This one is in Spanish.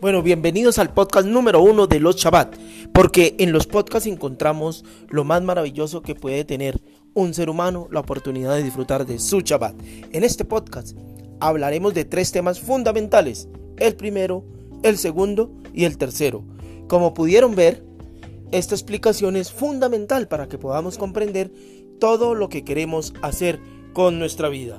Bueno, bienvenidos al podcast número uno de los Shabbat, porque en los podcasts encontramos lo más maravilloso que puede tener un ser humano, la oportunidad de disfrutar de su Shabbat. En este podcast hablaremos de tres temas fundamentales, el primero, el segundo y el tercero. Como pudieron ver, esta explicación es fundamental para que podamos comprender todo lo que queremos hacer con nuestra vida.